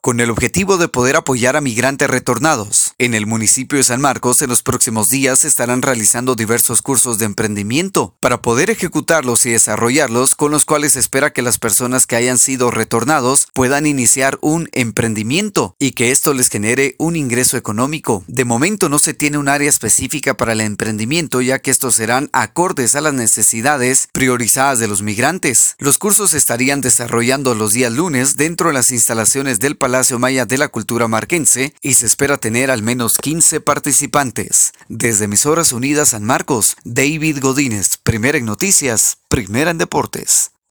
con el objetivo de poder apoyar a migrantes retornados. En el municipio de San Marcos, en los próximos días estarán realizando diversos cursos de emprendimiento para poder ejecutarlos y desarrollarlos, con los cuales espera que las personas que hayan sido retornados puedan iniciar un emprendimiento y que esto les genere un ingreso económico. De momento no se tiene un área específica para el emprendimiento, ya que estos serán acordes a las necesidades priorizadas de los migrantes. Los cursos estarían desarrollando los días lunes dentro de las instalaciones del Palacio Maya de la Cultura Marquense y se espera tener al menos 15 participantes. Desde Emisoras Unidas San Marcos, David Godínez, primera en noticias, primera en deportes.